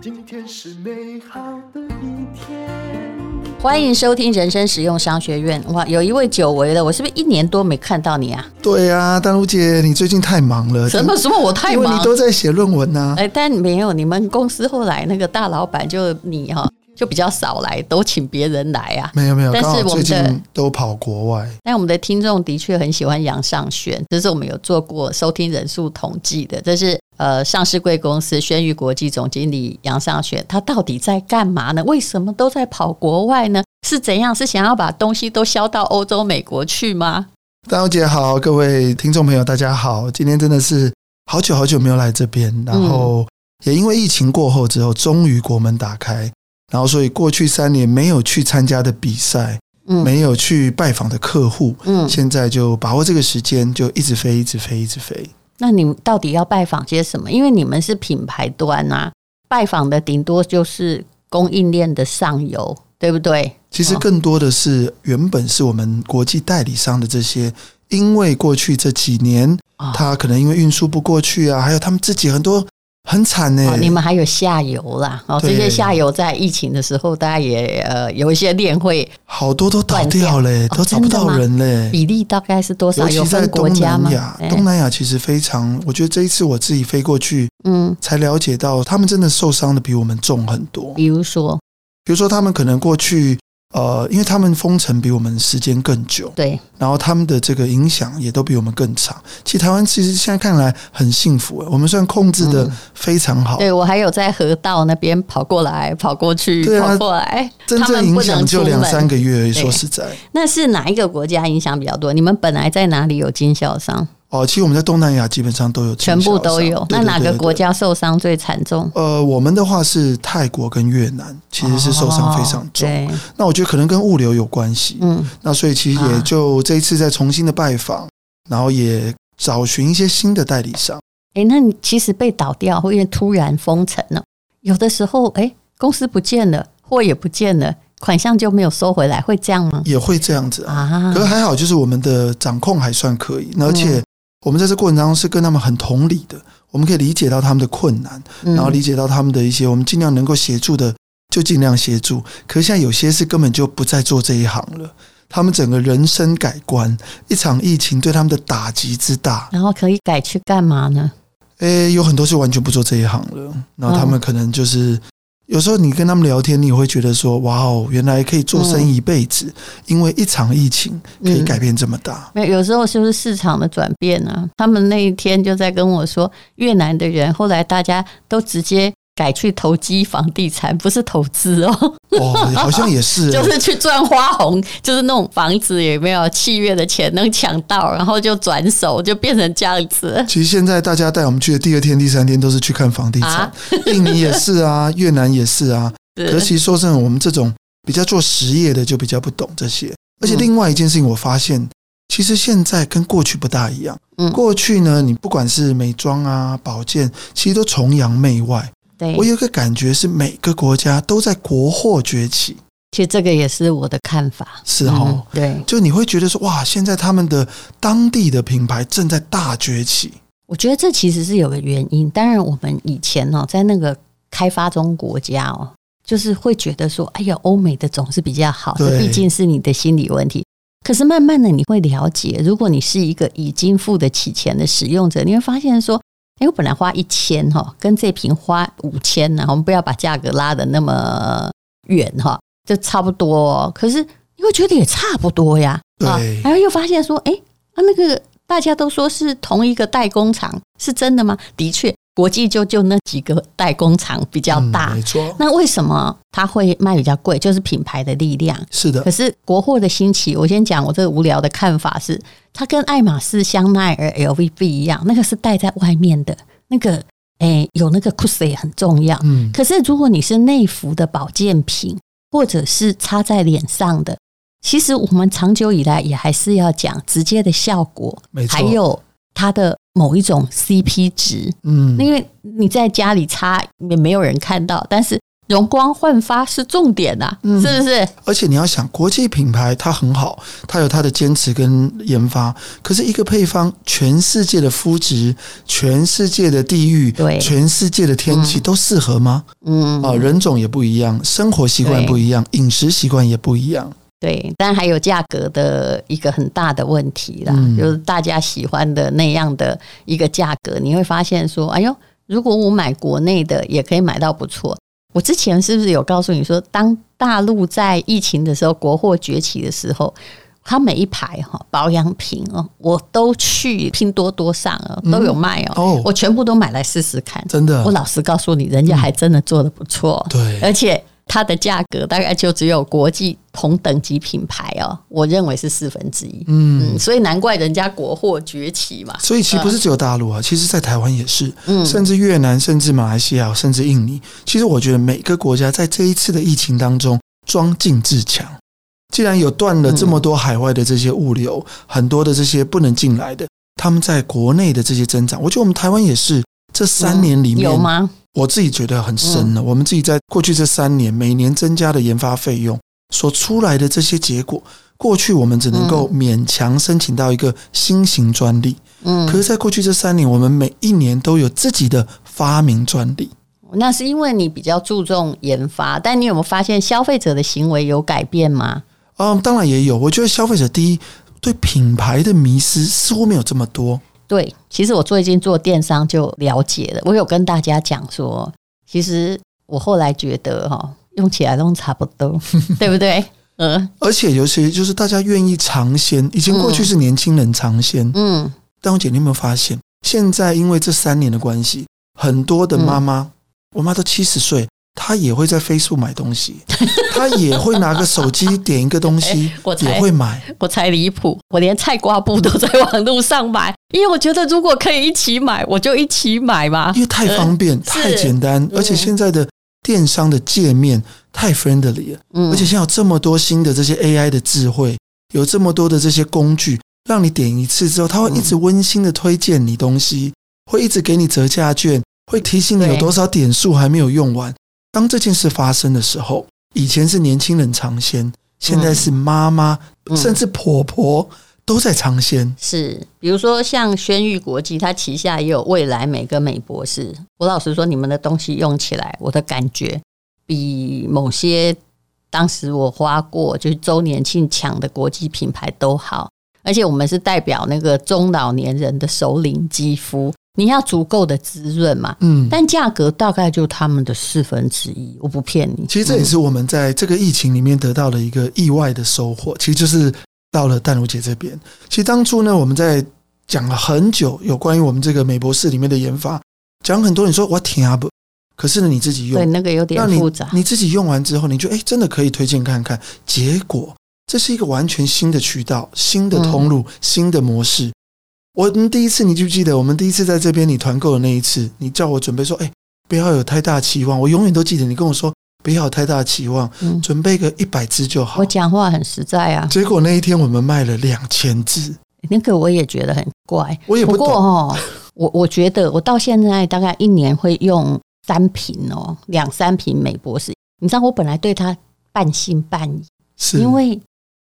今天是美好的一天。欢迎收听人生实用商学院。哇，有一位久违了，我是不是一年多没看到你啊？对啊，丹如姐，你最近太忙了。什么什么？我太忙？因为你都在写论文呢、啊。哎，但没有，你们公司后来那个大老板就你哈、哦，就比较少来，都请别人来啊。没有没有，但是我们的都跑国外。但我们的听众的确很喜欢杨尚轩，这是我们有做过收听人数统计的，这是。呃，上市贵公司轩宇国际总经理杨尚轩，他到底在干嘛呢？为什么都在跑国外呢？是怎样？是想要把东西都销到欧洲、美国去吗？大小姐好，各位听众朋友，大家好，今天真的是好久好久没有来这边，然后也因为疫情过后之后，终于国门打开，然后所以过去三年没有去参加的比赛，嗯，没有去拜访的客户，嗯，现在就把握这个时间，就一直飞，一直飞，一直飞。那你们到底要拜访些什么？因为你们是品牌端啊，拜访的顶多就是供应链的上游，对不对？其实更多的是原本是我们国际代理商的这些，因为过去这几年，他可能因为运输不过去啊，还有他们自己很多。很惨呢、欸哦，你们还有下游啦，哦，这些下游在疫情的时候，大家也呃有一些链会好多都倒掉嘞、欸，都找不到人嘞、哦。比例大概是多少？尤其在东南亚，东南亚其实非常，我觉得这一次我自己飞过去，嗯，才了解到他们真的受伤的比我们重很多。比如说，比如说他们可能过去。呃，因为他们封城比我们时间更久，对，然后他们的这个影响也都比我们更长。其实台湾其实现在看来很幸福，我们算控制的非常好。嗯、对，我还有在河道那边跑过来、跑过去、跑过来，真正影响就两三个月。说实在，那是哪一个国家影响比较多？你们本来在哪里有经销商？哦，其实我们在东南亚基本上都有，全部都有。那哪个国家受伤最惨重？呃，我们的话是泰国跟越南，其实是受伤非常重。哦、那我觉得可能跟物流有关系。嗯，那所以其实也就这一次再重新的拜访，然后也找寻一些新的代理商。哎，那你其实被倒掉，或因为突然封城了，有的时候哎，公司不见了，货也不见了，款项就没有收回来，会这样吗？也会这样子啊。可是还好，就是我们的掌控还算可以，而且。我们在这过程当中是跟他们很同理的，我们可以理解到他们的困难，然后理解到他们的一些，我们尽量能够协助的就尽量协助。可是现在有些是根本就不再做这一行了，他们整个人生改观，一场疫情对他们的打击之大，然后可以改去干嘛呢？诶，有很多是完全不做这一行了，然后他们可能就是。有时候你跟他们聊天，你会觉得说：“哇哦，原来可以做生意一辈子，因为一场疫情可以改变这么大。”没有，有时候是不是市场的转变呢？他们那一天就在跟我说，越南的人后来大家都直接。改去投机房地产，不是投资哦。哦，好像也是，就是去赚花红，就是那种房子有没有契约的钱能抢到，然后就转手，就变成这样子。其实现在大家带我们去的第二天、第三天都是去看房地产，啊、印尼也是啊，越南也是啊。可是其实说真的，我们这种比较做实业的就比较不懂这些。而且另外一件事情，我发现其实现在跟过去不大一样。嗯，过去呢，你不管是美妆啊、保健，其实都崇洋媚外。对，我有个感觉是每个国家都在国货崛起，其实这个也是我的看法。是哦、嗯，对，就你会觉得说哇，现在他们的当地的品牌正在大崛起。我觉得这其实是有个原因。当然，我们以前哦，在那个开发中国家哦，就是会觉得说，哎呀，欧美的总是比较好，这毕竟是你的心理问题。可是慢慢的你会了解，如果你是一个已经付得起钱的使用者，你会发现说。哎，我本来花一千哈，跟这瓶花五千呢，我们不要把价格拉得那么远哈，就差不多。可是你会觉得也差不多呀，啊，然后又发现说，哎，啊那个大家都说是同一个代工厂，是真的吗？的确。国际就就那几个代工厂比较大，没错。那为什么它会卖比较贵？就是品牌的力量。是的。可是国货的兴起，我先讲我这个无聊的看法是，它跟爱马仕、香奈儿、LV 不一样，那个是戴在外面的，那个诶有那个 cos 也很重要。嗯。可是如果你是内服的保健品，或者是擦在脸上的，其实我们长久以来也还是要讲直接的效果，没错。还有它的。某一种 CP 值，嗯，因为你在家里擦也没有人看到，但是容光焕发是重点呐、啊，嗯、是不是？而且你要想，国际品牌它很好，它有它的坚持跟研发。可是，一个配方，全世界的肤质、全世界的地域、对全世界的天气都适合吗？嗯，啊，人种也不一样，生活习惯不一样，对饮食习惯也不一样。对，但还有价格的一个很大的问题啦，嗯、就是大家喜欢的那样的一个价格，你会发现说，哎呦，如果我买国内的，也可以买到不错。我之前是不是有告诉你说，当大陆在疫情的时候，国货崛起的时候，它每一排哈保养品哦，我都去拼多多上啊都有卖哦，我全部都买来试试看。真的，我老实告诉你，人家还真的做的不错。对，而且。它的价格大概就只有国际同等级品牌哦，我认为是四分之一。嗯，嗯，所以难怪人家国货崛起嘛。所以其实不是只有大陆啊，其实在台湾也是，嗯，甚至越南，甚至马来西亚，甚至印尼。其实我觉得每个国家在这一次的疫情当中装进自强。既然有断了这么多海外的这些物流，嗯、很多的这些不能进来的，他们在国内的这些增长，我觉得我们台湾也是这三年里面、嗯、有吗？我自己觉得很深了。我们自己在过去这三年每年增加的研发费用所出来的这些结果，过去我们只能够勉强申请到一个新型专利。嗯，可是，在过去这三年，我们每一年都有自己的发明专利。那是因为你比较注重研发，但你有没有发现消费者的行为有改变吗？嗯，当然也有。我觉得消费者第一对品牌的迷失似乎没有这么多。对，其实我最近做电商就了解了。我有跟大家讲说，其实我后来觉得哈，用起来都差不多，对不对？嗯。而且尤其就是大家愿意尝鲜，以前过去是年轻人尝鲜，嗯。但我姐，你有没有发现，现在因为这三年的关系，很多的妈妈，嗯、我妈都七十岁。他也会在 Facebook 买东西，他也会拿个手机点一个东西，我也会买。我才离谱，我连菜瓜布都在网络上买，因为我觉得如果可以一起买，我就一起买嘛。因为太方便、太简单，而且现在的电商的界面太 friendly 了。而且现在有这么多新的这些 AI 的智慧，有这么多的这些工具，让你点一次之后，他会一直温馨的推荐你东西，会一直给你折价券，会提醒你有多少点数还没有用完。当这件事发生的时候，以前是年轻人尝鲜，现在是妈妈、嗯、甚至婆婆都在尝鲜。是，比如说像轩誉国际，它旗下也有未来美跟美博士。我老实说，你们的东西用起来，我的感觉比某些当时我花过就是周年庆抢的国际品牌都好。而且我们是代表那个中老年人的首领肌肤。你要足够的滋润嘛，嗯，但价格大概就他们的四分之一，我不骗你。其实这也是我们在这个疫情里面得到的一个意外的收获，其实就是到了淡如姐这边。其实当初呢，我们在讲了很久有关于我们这个美博士里面的研发，讲很多，你说我听不，可是呢你自己用，对那个有点复杂。你，你自己用完之后，你就哎真的可以推荐看看，结果这是一个完全新的渠道、新的通路、新的模式。我们第一次，你记不记得？我们第一次在这边你团购的那一次，你叫我准备说：“哎，不要有太大期望。”我永远都记得你跟我说：“不要有太大期望，嗯、准备个一百支就好。”我讲话很实在啊。结果那一天我们卖了两千支，那个我也觉得很怪。我也。不过哦，我我觉得我到现在大概一年会用三瓶哦，两三瓶美博士。你知道我本来对它半信半疑，是因为。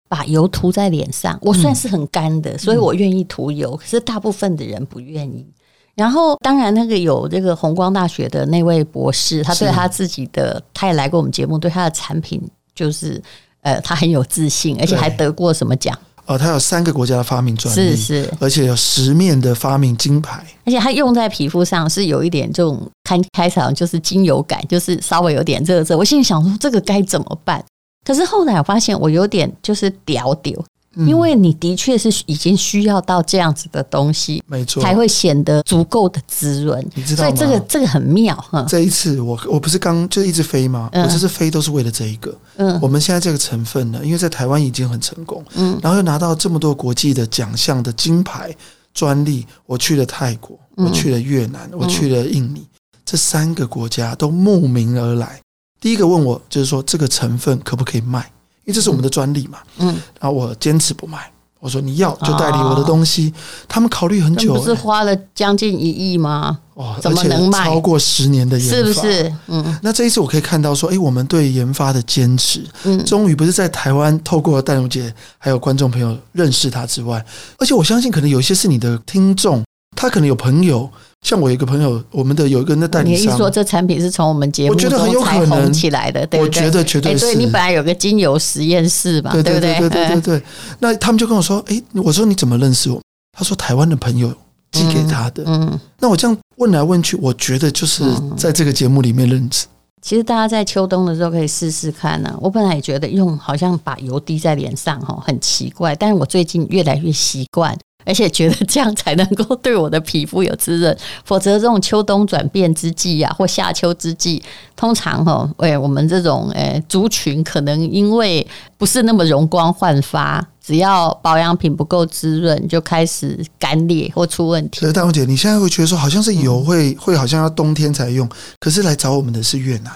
把油涂在脸上，我算是很干的，嗯、所以我愿意涂油。可是大部分的人不愿意。然后，当然那个有这个红光大学的那位博士，他对他自己的，他也来过我们节目，对他的产品就是呃，他很有自信，而且还得过什么奖？哦，他有三个国家的发明专利，是是，而且有十面的发明金牌，而且他用在皮肤上是有一点这种看开场就是精油感，就是稍微有点热热。我心里想说，这个该怎么办？可是后来我发现我有点就是屌屌，因为你的确是已经需要到这样子的东西，没错，才会显得足够的滋润。你知道吗？所以这个这个很妙哈。这一次我我不是刚就一直飞吗？我这次飞都是为了这一个。嗯，我们现在这个成分呢，因为在台湾已经很成功，嗯，然后又拿到这么多国际的奖项的金牌专利，我去了泰国，我去了越南，我去了印尼，这三个国家都慕名而来。第一个问我就是说，这个成分可不可以卖？因为这是我们的专利嘛。嗯，然后我坚持不卖。我说你要就代理我的东西，哦、他们考虑很久，不是花了将近一亿吗？哦，怎么能卖？超过十年的研发，是不是？嗯，那这一次我可以看到说，哎，我们对研发的坚持，嗯，终于不是在台湾透过淡如姐还有观众朋友认识他之外，而且我相信可能有些是你的听众，他可能有朋友。像我一个朋友，我们的有一个那代理商，你一说这产品是从我们节目中才红起来的，对对？我觉得绝对是。欸、对，你本来有个精油实验室嘛，对对对对对对，那他们就跟我说：“哎、欸，我说你怎么认识我？”他说：“台湾的朋友寄给他的。嗯”嗯，那我这样问来问去，我觉得就是在这个节目里面认识。其实大家在秋冬的时候可以试试看呢、啊。我本来也觉得用好像把油滴在脸上哈，很奇怪，但是我最近越来越习惯。而且觉得这样才能够对我的皮肤有滋润，否则这种秋冬转变之际啊，或夏秋之际，通常哈，哎，我们这种诶族群可能因为不是那么容光焕发，只要保养品不够滋润，就开始干裂或出问题。所以大红姐，你现在会觉得说，好像是油会会好像要冬天才用，可是来找我们的是越南。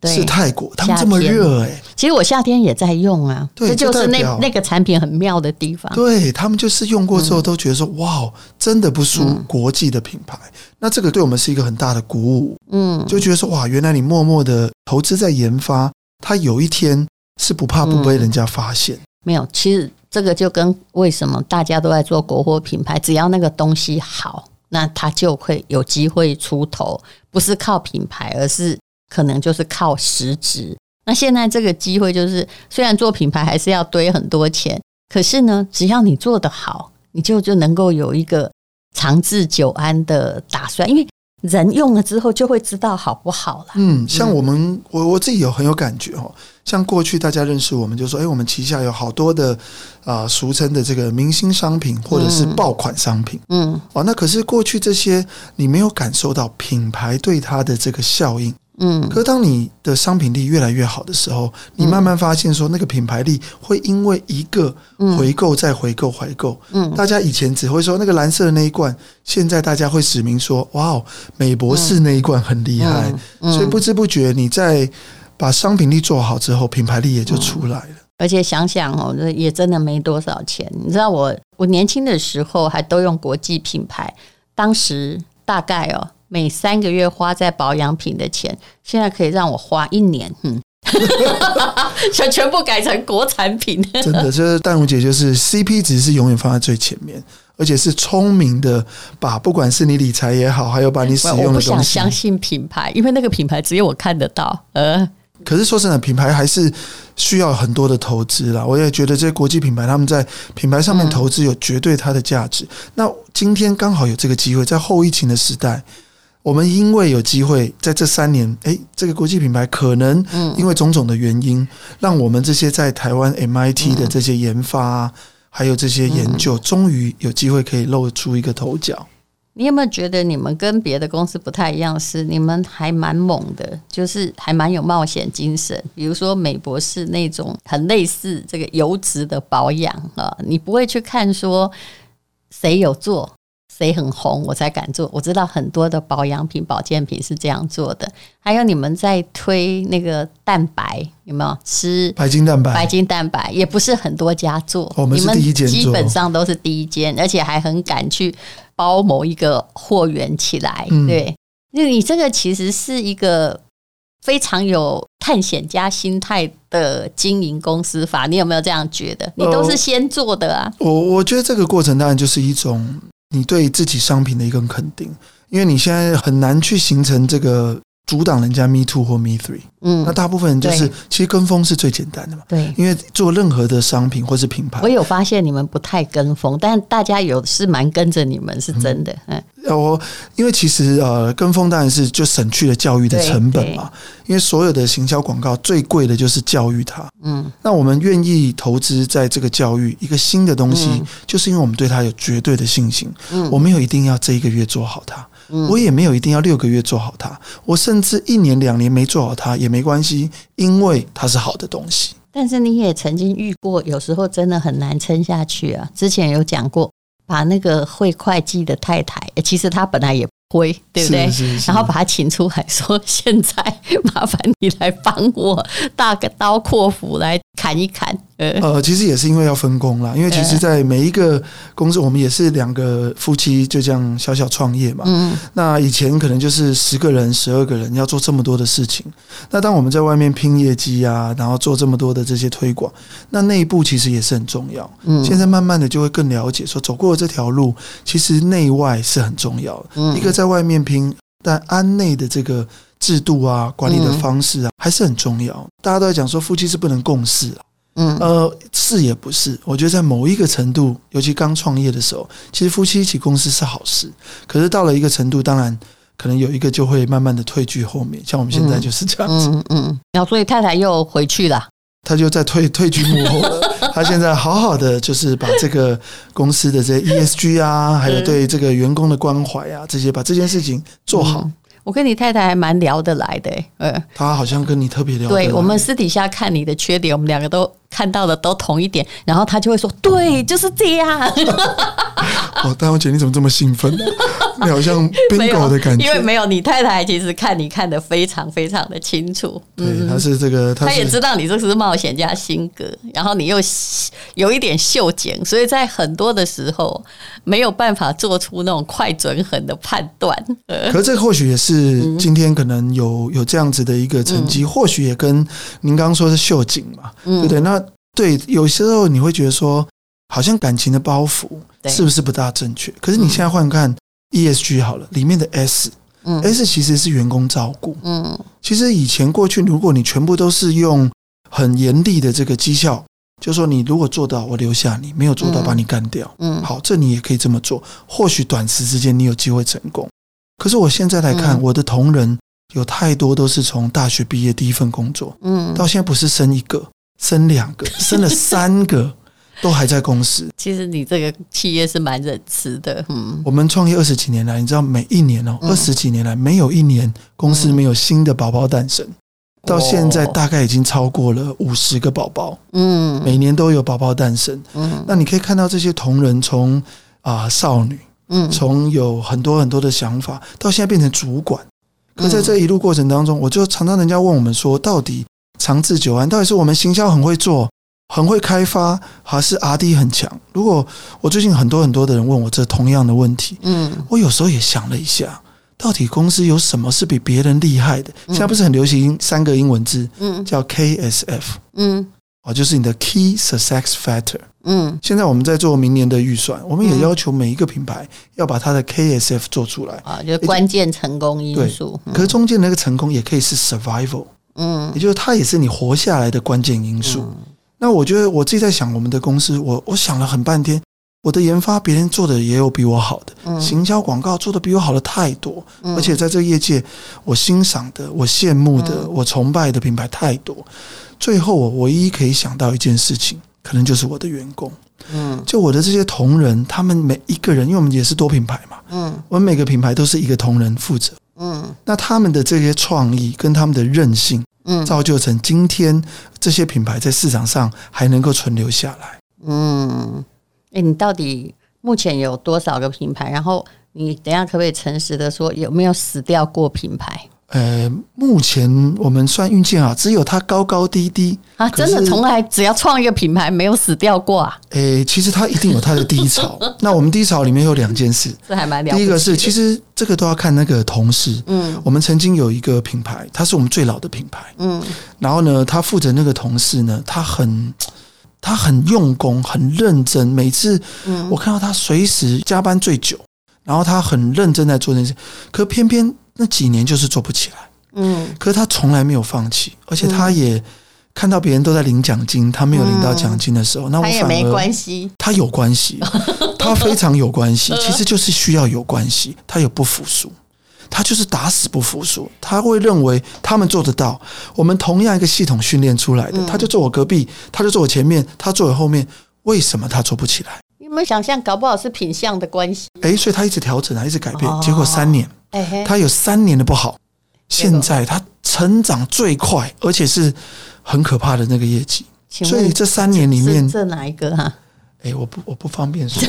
对是泰国，他们这么热哎、欸！其实我夏天也在用啊，对这就是那那个产品很妙的地方。对他们就是用过之后都觉得说，嗯、哇，真的不输国际的品牌。嗯、那这个对我们是一个很大的鼓舞，嗯，就觉得说，哇，原来你默默的投资在研发，它有一天是不怕不被人家发现、嗯。没有，其实这个就跟为什么大家都在做国货品牌，只要那个东西好，那它就会有机会出头，不是靠品牌，而是。可能就是靠实质。那现在这个机会就是，虽然做品牌还是要堆很多钱，可是呢，只要你做得好，你就就能够有一个长治久安的打算。因为人用了之后就会知道好不好了。嗯，像我们，我我自己有很有感觉哦。像过去大家认识我们，就说，哎，我们旗下有好多的啊、呃，俗称的这个明星商品或者是爆款商品。嗯，哦，那可是过去这些你没有感受到品牌对它的这个效应。嗯，可是当你的商品力越来越好的时候，你慢慢发现说，那个品牌力会因为一个回购再回购回购。嗯，大家以前只会说那个蓝色的那一罐，现在大家会指明说，哇哦，美博士那一罐很厉害。所以不知不觉你在把商品力做好之后，品牌力也就出来了。而且想想哦，这也真的没多少钱。你知道我我年轻的时候还都用国际品牌，当时大概哦。每三个月花在保养品的钱，现在可以让我花一年，嗯，全 全部改成国产品。真的，这淡如姐就是 CP 值是永远放在最前面，而且是聪明的，把不管是你理财也好，还有把你使用的东西，我不想相信品牌，因为那个品牌只有我看得到，呃。可是说真的，品牌还是需要很多的投资啦。我也觉得这些国际品牌他们在品牌上面投资有绝对它的价值。那今天刚好有这个机会，在后疫情的时代。我们因为有机会在这三年，诶，这个国际品牌可能因为种种的原因，让我们这些在台湾 MIT 的这些研发，还有这些研究，终于有机会可以露出一个头角。你有没有觉得你们跟别的公司不太一样？是你们还蛮猛的，就是还蛮有冒险精神。比如说美博士那种很类似这个油脂的保养啊，你不会去看说谁有做。谁很红，我才敢做。我知道很多的保养品、保健品是这样做的。还有你们在推那个蛋白，有没有吃白金蛋白？白金蛋白也不是很多家做，我们是第一间，基本上都是第一间，而且还很敢去包某一个货源起来。对，那你这个其实是一个非常有探险家心态的经营公司法。你有没有这样觉得？你都是先做的啊？我我觉得这个过程当然就是一种。你对自己商品的一个肯定，因为你现在很难去形成这个阻挡人家 Me Too 或 Me Three。嗯，那大部分人就是其实跟风是最简单的嘛。对，因为做任何的商品或是品牌，我有发现你们不太跟风，但大家有是蛮跟着你们，是真的。嗯，我因为其实呃跟风当然是就省去了教育的成本嘛。因为所有的行销广告最贵的就是教育它。嗯，那我们愿意投资在这个教育一个新的东西，就是因为我们对它有绝对的信心。嗯，我们有一定要这一个月做好它，我也没有一定要六个月做好它，我甚至一年两年没做好它也没关系，因为它是好的东西。但是你也曾经遇过，有时候真的很难撑下去啊。之前有讲过，把那个会会计的太太，其实她本来也灰，对不对？是是是然后把他请出来说：“现在麻烦你来帮我，大个刀阔斧来砍一砍。”呃，其实也是因为要分工啦，因为其实，在每一个公司，我们也是两个夫妻就这样小小创业嘛。嗯。那以前可能就是十个人、十二个人要做这么多的事情。那当我们在外面拼业绩啊，然后做这么多的这些推广，那内部其实也是很重要。嗯。现在慢慢的就会更了解，说走过这条路，其实内外是很重要的。嗯。一个在外面拼，但安内的这个制度啊、管理的方式啊，还是很重要。大家都在讲说，夫妻是不能共事啊。嗯，呃，是也不是。我觉得在某一个程度，尤其刚创业的时候，其实夫妻一起共事是好事。可是到了一个程度，当然可能有一个就会慢慢的退居后面。像我们现在就是这样子。嗯嗯。然后，所以太太又回去了，她就在退退居幕后了。他现在好好的就是把这个公司的这些 ESG 啊，还有对这个员工的关怀啊，这些把这件事情做好。我跟你太太还蛮聊得来的，呃，他好像跟你特别聊得来。对，我们私底下看你的缺点，我们两个都看到的都同一点，然后他就会说：“对，就是这样。”哦，大王姐你怎么这么兴奋呢？你好像 bingo 的感觉，因为没有你太太，其实看你看得非常非常的清楚。对，他是这个，他也知道你这是冒险家性格，然后你又有一点秀检，所以在很多的时候没有办法做出那种快准狠的判断。可是这或许也是今天可能有有这样子的一个成绩，或许也跟您刚刚说是秀景嘛，对不对？那对，有些时候你会觉得说。好像感情的包袱是不是不大正确？可是你现在换看 ESG 好了，里面的 S，嗯，S 其实是员工照顾，嗯，其实以前过去，如果你全部都是用很严厉的这个绩效，就说你如果做到，我留下你；没有做到，把你干掉。嗯，好，这你也可以这么做。或许短时之间你有机会成功，可是我现在来看，我的同仁有太多都是从大学毕业第一份工作，嗯，到现在不是生一个，生两个，生了三个。都还在公司。其实你这个企业是蛮仁慈的，嗯。我们创业二十几年来，你知道每一年哦，二十几年来没有一年公司没有新的宝宝诞生，到现在大概已经超过了五十个宝宝，嗯，每年都有宝宝诞生，嗯。那你可以看到这些同仁从啊少女，嗯，从有很多很多的想法，到现在变成主管。可在这一路过程当中，我就常常人家问我们说，到底长治久安，到底是我们行销很会做？很会开发，还是 R&D 很强？如果我最近很多很多的人问我这同样的问题，嗯，我有时候也想了一下，到底公司有什么是比别人厉害的？现在不是很流行三个英文字，嗯，叫 KSF，嗯，哦，就是你的 Key Success Factor，嗯，现在我们在做明年的预算，我们也要求每一个品牌要把它的 KSF 做出来。啊，就是关键成功因素。可是中间那个成功也可以是 Survival，嗯，也就是它也是你活下来的关键因素。那我觉得我自己在想，我们的公司，我我想了很半天，我的研发别人做的也有比我好的，嗯，行销广告做的比我好的太多，嗯，而且在这个业界，我欣赏的、我羡慕的、我崇拜的品牌太多。最后，我唯一可以想到一件事情，可能就是我的员工，嗯，就我的这些同仁，他们每一个人，因为我们也是多品牌嘛，嗯，我们每个品牌都是一个同仁负责，嗯，那他们的这些创意跟他们的韧性。嗯，造就成今天这些品牌在市场上还能够存留下来。嗯，哎，你到底目前有多少个品牌？然后你等一下可不可以诚实的说，有没有死掉过品牌？呃，目前我们算运气好，只有它高高低低啊！真的从来只要创一个品牌没有死掉过啊！诶，其实它一定有它的低潮。那我们低潮里面有两件事，这还蛮了。第一个是，其实这个都要看那个同事。嗯，我们曾经有一个品牌，它是我们最老的品牌。嗯，然后呢，他负责那个同事呢，他很他很用功，很认真。每次我看到他随时加班最久，然后他很认真在做这件事，可偏偏。那几年就是做不起来，嗯，可是他从来没有放弃，而且他也看到别人都在领奖金，他没有领到奖金的时候，那我反而他也没关系，他有关系，他非常有关系，其实就是需要有关系，他有不服输，他就是打死不服输，他会认为他们做得到，我们同样一个系统训练出来的，他就坐我隔壁，他就坐我前面，他坐我后面，为什么他做不起来？你有没有想象，搞不好是品相的关系？哎，所以他一直调整啊，一直改变，结果三年。他有三年的不好，现在他成长最快，而且是很可怕的那个业绩。所以这三年里面，这哪一个哈？哎，我不我不方便说，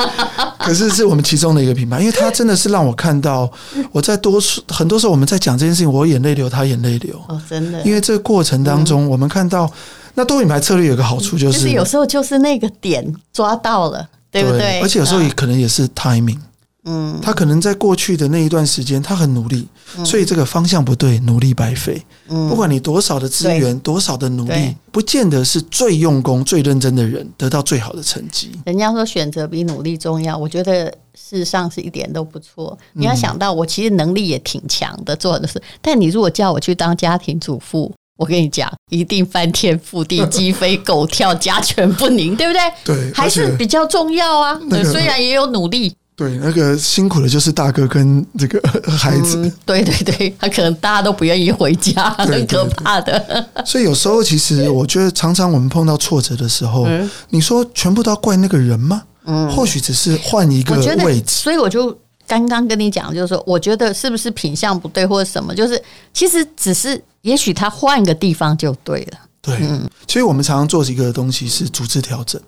可是是我们其中的一个品牌，因为它真的是让我看到，我在多数很多时候我们在讲这件事情，我眼泪流，他眼泪流。哦，真的。因为这个过程当中，我们看到那多品牌策略有个好处就是，就是有时候就是那个点抓到了，对不对？而且有时候也可能也是 timing。嗯，他可能在过去的那一段时间，他很努力，所以这个方向不对，努力白费。嗯，不管你多少的资源，多少的努力，不见得是最用功、最认真的人得到最好的成绩。人家说选择比努力重要，我觉得事实上是一点都不错。你要想到，我其实能力也挺强的，做很多事。但你如果叫我去当家庭主妇，我跟你讲，一定翻天覆地、鸡飞狗跳、家权不宁，对不对？对，还是比较重要啊。虽然也有努力。对，那个辛苦的就是大哥跟这个 孩子。嗯、对对对，他可能大家都不愿意回家，很可怕的。所以有时候，其实我觉得，常常我们碰到挫折的时候，嗯、你说全部都要怪那个人吗？嗯，或许只是换一个位置。所以我就刚刚跟你讲，就是说，我觉得是不是品相不对，或者什么？就是其实只是，也许他换一个地方就对了。对，嗯，所以我们常常做一个东西是组织调整。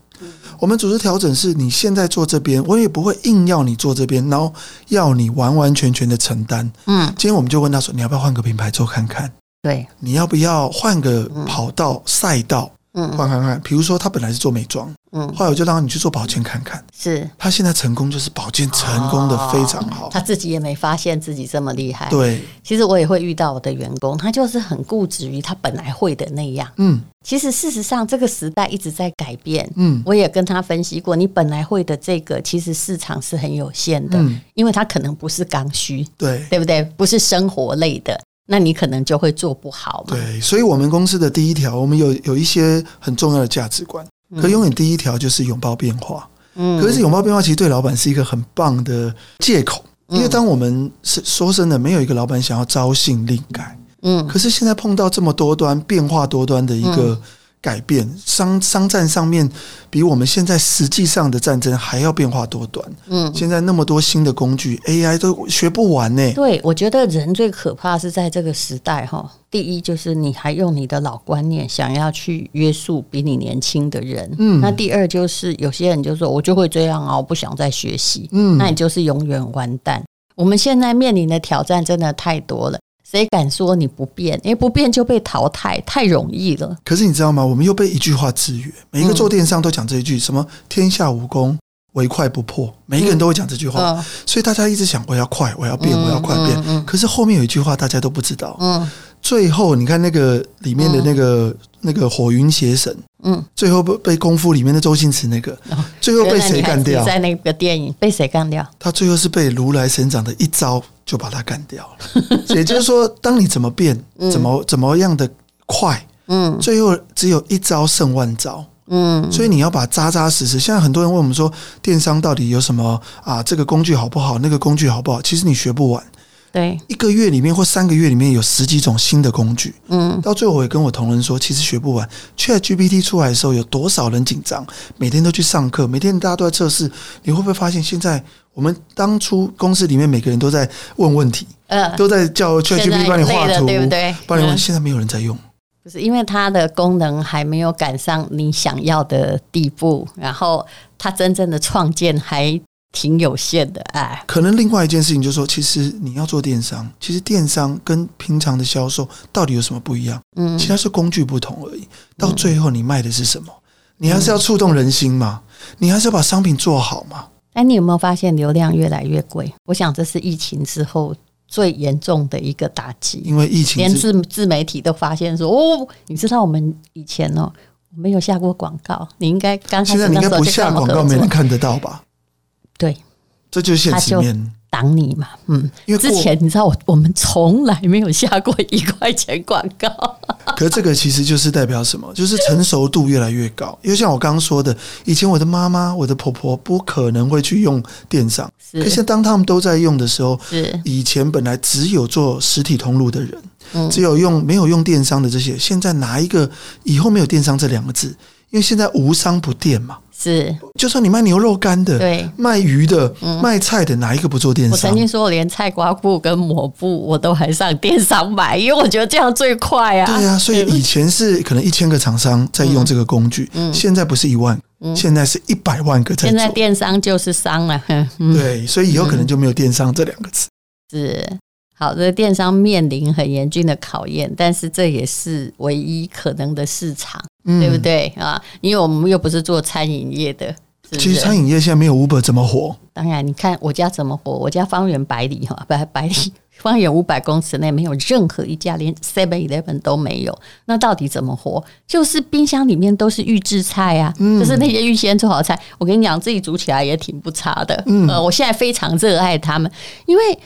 我们组织调整是你现在做这边，我也不会硬要你做这边，然后要你完完全全的承担。嗯，今天我们就问他说：“你要不要换个品牌做看看？”对，你要不要换个跑道赛道？嗯，换看看。比如说他本来是做美妆。嗯，后来我就让你去做保健看看，是他现在成功就是保健成功的非常好，哦，他自己也没发现自己这么厉害。对，其实我也会遇到我的员工，他就是很固执于他本来会的那样。嗯，其实事实上这个时代一直在改变。嗯，我也跟他分析过，你本来会的这个其实市场是很有限的，嗯，因为它可能不是刚需，对，对不对？不是生活类的，那你可能就会做不好嘛。对，所以我们公司的第一条，我们有有一些很重要的价值观。可永远第一条就是拥抱变化，嗯，可是拥抱变化其实对老板是一个很棒的借口，因为当我们是说真的，没有一个老板想要朝令夕改，嗯，可是现在碰到这么多端变化多端的一个。改变商商战上面，比我们现在实际上的战争还要变化多端。嗯，现在那么多新的工具，AI 都学不完呢。对，我觉得人最可怕是在这个时代哈。第一就是你还用你的老观念想要去约束比你年轻的人。嗯，那第二就是有些人就说我就会这样啊，我不想再学习。嗯，那你就是永远完蛋。我们现在面临的挑战真的太多了。谁敢说你不变？因为不变就被淘汰，太容易了。可是你知道吗？我们又被一句话制约。每一个做电商都讲这一句：什么“天下武功，唯快不破”。每一个人都会讲这句话，所以大家一直想：我要快，我要变，我要快变。可是后面有一句话大家都不知道。嗯。最后你看那个里面的那个那个火云邪神，嗯，最后被被功夫里面的周星驰那个，最后被谁干掉？在那个电影被谁干掉？他最后是被如来神掌的一招。就把它干掉了。也就是说，当你怎么变，怎么怎么样的快，嗯，最后只有一招胜万招，嗯，所以你要把扎扎实实。现在很多人问我们说，电商到底有什么啊？这个工具好不好？那个工具好不好？其实你学不完。对，一个月里面或三个月里面有十几种新的工具，嗯，到最后我也跟我同仁说，其实学不完。ChatGPT 出来的时候，有多少人紧张？每天都去上课，每天大家都在测试。你会不会发现现在？我们当初公司里面每个人都在问问题，呃，都在叫 ChatGPT 帮你画图，对不对？帮你问，现在没有人在用，不是因为它的功能还没有赶上你想要的地步，然后它真正的创建还挺有限的。哎，可能另外一件事情就是说，其实你要做电商，其实电商跟平常的销售到底有什么不一样？嗯，其他是工具不同而已。到最后你卖的是什么？你还是要触动人心嘛？你还是要把商品做好嘛？哎，你有没有发现流量越来越贵？我想这是疫情之后最严重的一个打击。因为疫情，连自自媒体都发现说：“哦，你知道我们以前哦没有下过广告，你应该刚开始现在你应该不下广告，没人看得到吧？”对，这就是现实面。挡你嘛，嗯，因为之前你知道我我们从来没有下过一块钱广告，可是这个其实就是代表什么？就是成熟度越来越高。因为像我刚刚说的，以前我的妈妈、我的婆婆不可能会去用电商，是可是当他们都在用的时候，是以前本来只有做实体通路的人，嗯，只有用没有用电商的这些，现在哪一个以后没有电商这两个字？因为现在无商不电嘛，是，就算你卖牛肉干的，对，卖鱼的，嗯、卖菜的，哪一个不做电商？我曾经说，我连菜瓜布跟抹布我都还上电商买，因为我觉得这样最快啊。对啊，所以以前是可能一千个厂商在用这个工具，嗯，现在不是一万，嗯、现在是一百万个在。现在电商就是商了，嗯、对，所以以后可能就没有电商这两个字。是，好的，电商面临很严峻的考验，但是这也是唯一可能的市场，嗯、对不对啊？因为我们又不是做餐饮业的。其实餐饮业现在没有 Uber 怎么活？当然，你看我家怎么活？我家方圆百里哈，不百里，方圆五百公尺内没有任何一家，连 Seven Eleven 都没有。那到底怎么活？就是冰箱里面都是预制菜啊，嗯、就是那些预先做好菜。我跟你讲，自己煮起来也挺不差的。嗯，呃，我现在非常热爱他们，因为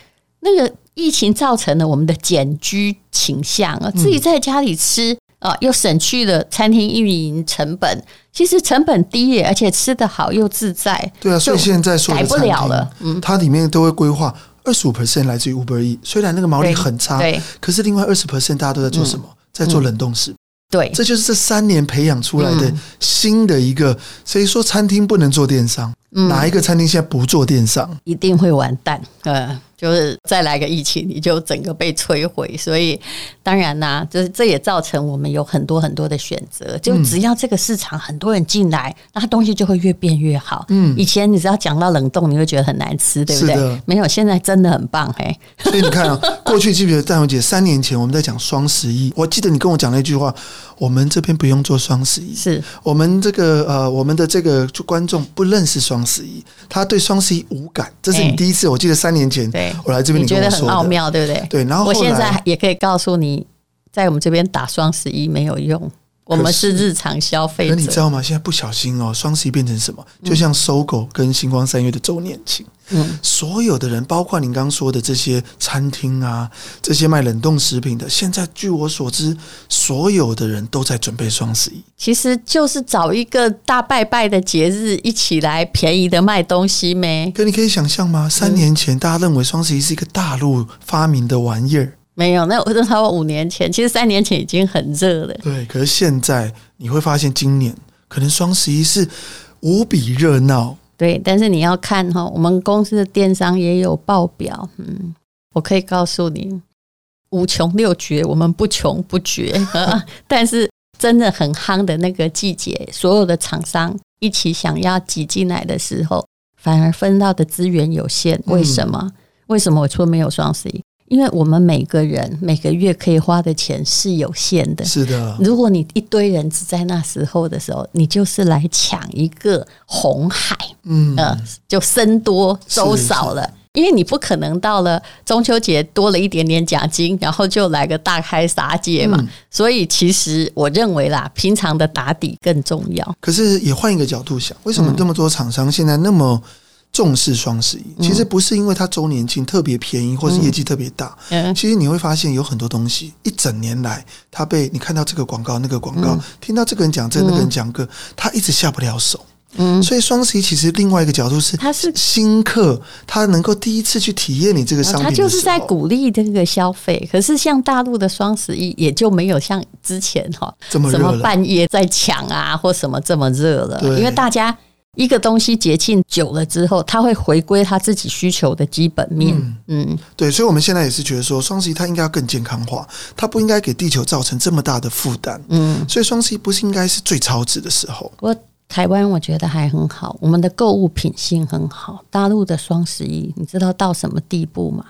那个疫情造成了我们的简居倾向啊，自己在家里吃。啊，又省去了餐厅运营成本，其实成本低耶，而且吃得好又自在。对啊，所以现在说的改不了了。嗯，它里面都会规划二十五 percent 来自于 Uber Eats，虽然那个毛利很差，对，可是另外二十 percent 大家都在做什么？嗯、在做冷冻食。对，这就是这三年培养出来的新的一个。所以说，餐厅不能做电商，嗯、哪一个餐厅现在不做电商，一定会完蛋。呃。就是再来个疫情，你就整个被摧毁。所以当然啦、啊，就是这也造成我们有很多很多的选择。就只要这个市场很多人进来，那它东西就会越变越好。嗯，以前你只要讲到冷冻，你会觉得很难吃，对不对？没有，现在真的很棒嘿。所以你看啊，过去记不记得戴宏姐三年前我们在讲双十一？我记得你跟我讲那句话：我们这边不用做双十一，是我们这个呃，我们的这个观众不认识双十一，他对双十一无感。这是你第一次，我记得三年前对。我来这边，你觉得很奥妙，对不对？对，然后我现在也可以告诉你，在我们这边打双十一没有用，我们是日常消费者。可你知道吗？现在不小心哦，双十一变成什么？就像 SOGO 跟星光三月的周年庆。嗯，所有的人，包括您刚刚说的这些餐厅啊，这些卖冷冻食品的，现在据我所知，所有的人都在准备双十一。其实就是找一个大拜拜的节日，一起来便宜的卖东西没？可你可以想象吗？三年前大家认为双十一是一个大陆发明的玩意儿，没有，那我都差不多五年前，其实三年前已经很热了。对，可是现在你会发现，今年可能双十一是无比热闹。对，但是你要看哈，我们公司的电商也有报表，嗯，我可以告诉你，五穷六绝，我们不穷不绝。但是真的很夯的那个季节，所有的厂商一起想要挤进来的时候，反而分到的资源有限。为什么？嗯、为什么我说没有双十一？因为我们每个人每个月可以花的钱是有限的。是的，如果你一堆人只在那时候的时候，你就是来抢一个红海，嗯，呃，就僧多粥少了。因为你不可能到了中秋节多了一点点奖金，然后就来个大开杀戒嘛。所以其实我认为啦，平常的打底更重要。可是也换一个角度想，为什么这么多厂商现在那么？重视双十一，其实不是因为它周年庆特别便宜，或是业绩特别大。嗯。其实你会发现有很多东西，一整年来，它被你看到这个广告、那个广告，听到这个人讲这个、那个人讲个，他一直下不了手。嗯，所以双十一其实另外一个角度是，他是新客，他能够第一次去体验你这个商品，他就是在鼓励这个消费。可是像大陆的双十一，也就没有像之前哈这么什么半夜在抢啊，或什么这么热了，因为大家。一个东西节庆久了之后，它会回归它自己需求的基本面。嗯，嗯对，所以我们现在也是觉得说，双十一它应该要更健康化，它不应该给地球造成这么大的负担。嗯，所以双十一不是应该是最超值的时候。我台湾我觉得还很好，我们的购物品性很好。大陆的双十一，你知道到什么地步吗？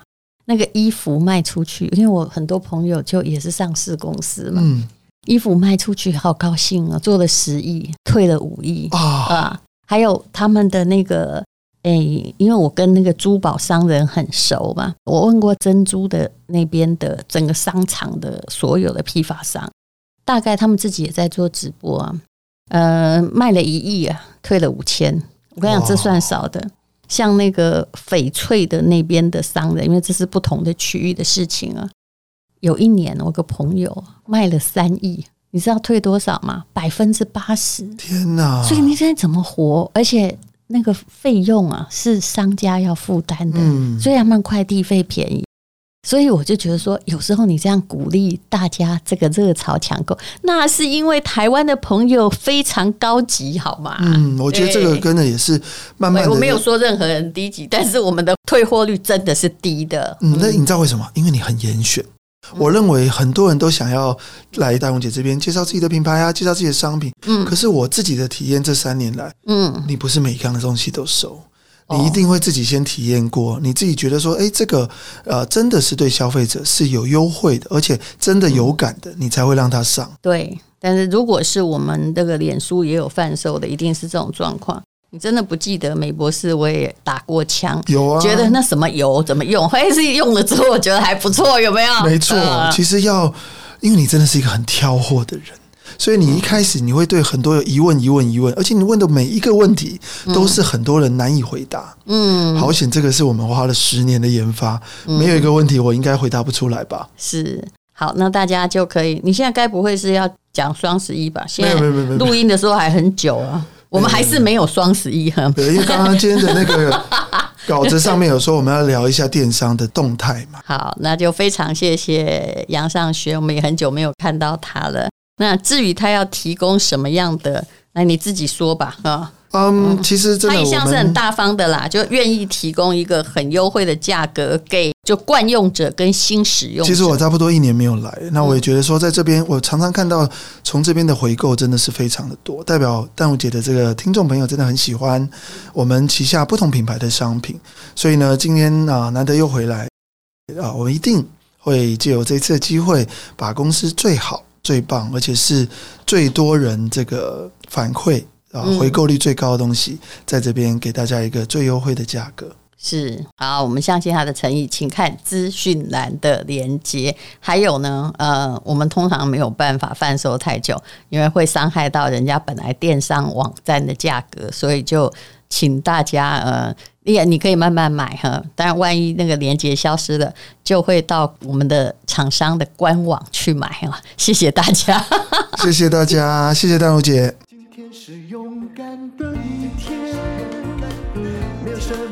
那个衣服卖出去，因为我很多朋友就也是上市公司嘛，嗯，衣服卖出去好高兴啊，做了十亿，退了五亿啊。还有他们的那个，诶，因为我跟那个珠宝商人很熟嘛，我问过珍珠的那边的整个商场的所有的批发商，大概他们自己也在做直播啊，呃，卖了一亿啊，退了五千。我跟你讲，这算少的。像那个翡翠的那边的商人，因为这是不同的区域的事情啊。有一年，我个朋友卖了三亿。你知道退多少吗？百分之八十！天哪！所以你现在怎么活？而且那个费用啊，是商家要负担的。嗯，虽然他们快递费便宜，所以我就觉得说，有时候你这样鼓励大家这个热潮抢购，那是因为台湾的朋友非常高级，好吗？嗯，我觉得这个跟的也是慢慢的。我没有说任何人低级，但是我们的退货率真的是低的。嗯，那你知道为什么？因为你很严选。我认为很多人都想要来大荣姐这边介绍自己的品牌啊，介绍自己的商品。嗯，可是我自己的体验这三年来，嗯，你不是每一样的东西都收，你一定会自己先体验过，你自己觉得说，哎，这个呃真的是对消费者是有优惠的，而且真的有感的，你才会让他上。对，但是如果是我们这个脸书也有贩售的，一定是这种状况。你真的不记得美博士？我也打过枪，有啊，觉得那什么油怎么用，还是用了之后我觉得还不错，有没有？没错，呃、其实要，因为你真的是一个很挑货的人，所以你一开始你会对很多有疑问、疑问、疑问，而且你问的每一个问题都是很多人难以回答。嗯，好险，这个是我们花了十年的研发，没有一个问题我应该回答不出来吧？是，好，那大家就可以。你现在该不会是要讲双十一吧？现在录音的时候还很久啊。我们还是没有双十一哈，对，因为刚刚今天的那个 稿子上面有说我们要聊一下电商的动态嘛。好，那就非常谢谢杨尚学，我们也很久没有看到他了。那至于他要提供什么样的，那你自己说吧，啊。嗯，其实他一向是很大方的啦，就愿意提供一个很优惠的价格给就惯用者跟新使用者。其实我差不多一年没有来，那我也觉得说，在这边我常常看到从这边的回购真的是非常的多，代表淡如姐的这个听众朋友真的很喜欢我们旗下不同品牌的商品。所以呢，今天啊难得又回来啊，我们一定会借由这次的机会，把公司最好、最棒，而且是最多人这个反馈。啊，回购率最高的东西，在这边给大家一个最优惠的价格。是，好，我们相信他的诚意，请看资讯栏的连接。还有呢，呃，我们通常没有办法贩售太久，因为会伤害到人家本来电商网站的价格，所以就请大家呃，你你可以慢慢买哈。当然，万一那个连接消失了，就会到我们的厂商的官网去买啊。谢谢大家，谢谢大家，谢谢淡如姐。今天是勇敢的一天，没有什么